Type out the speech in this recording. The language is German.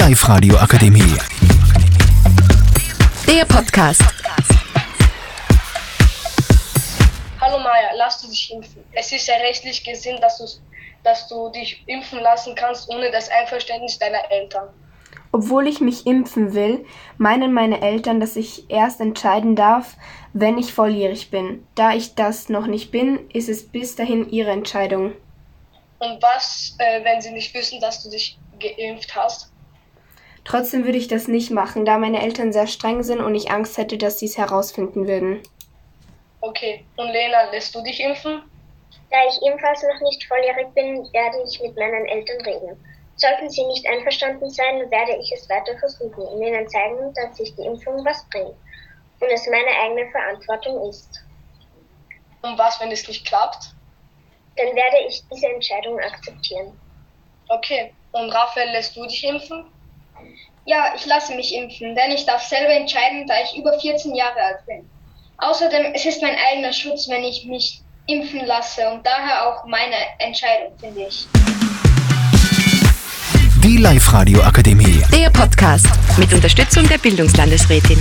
Live-Radio Akademie. Der Podcast. Hallo Maya, lass du dich impfen. Es ist ja rechtlich gesehen, dass, du's- dass du dich impfen lassen kannst ohne das Einverständnis deiner Eltern. Obwohl ich mich impfen will, meinen meine Eltern, dass ich erst entscheiden darf, wenn ich volljährig bin. Da ich das noch nicht bin, ist es bis dahin ihre Entscheidung. Und was, äh, wenn sie nicht wissen, dass du dich geimpft hast? Trotzdem würde ich das nicht machen, da meine Eltern sehr streng sind und ich Angst hätte, dass sie es herausfinden würden. Okay. Und Lena, lässt du dich impfen? Da ich ebenfalls noch nicht volljährig bin, werde ich mit meinen Eltern reden. Sollten sie nicht einverstanden sein, werde ich es weiter versuchen und ihnen zeigen, dass sich die Impfung was bringt und es meine eigene Verantwortung ist. Und was, wenn es nicht klappt? Dann werde ich diese Entscheidung akzeptieren. Okay. Und Raphael, lässt du dich impfen? Ja, ich lasse mich impfen, denn ich darf selber entscheiden, da ich über 14 Jahre alt bin. Außerdem, es ist mein eigener Schutz, wenn ich mich impfen lasse und daher auch meine Entscheidung, finde ich. Die Live-Radio Akademie. Der Podcast mit Unterstützung der Bildungslandesrätin.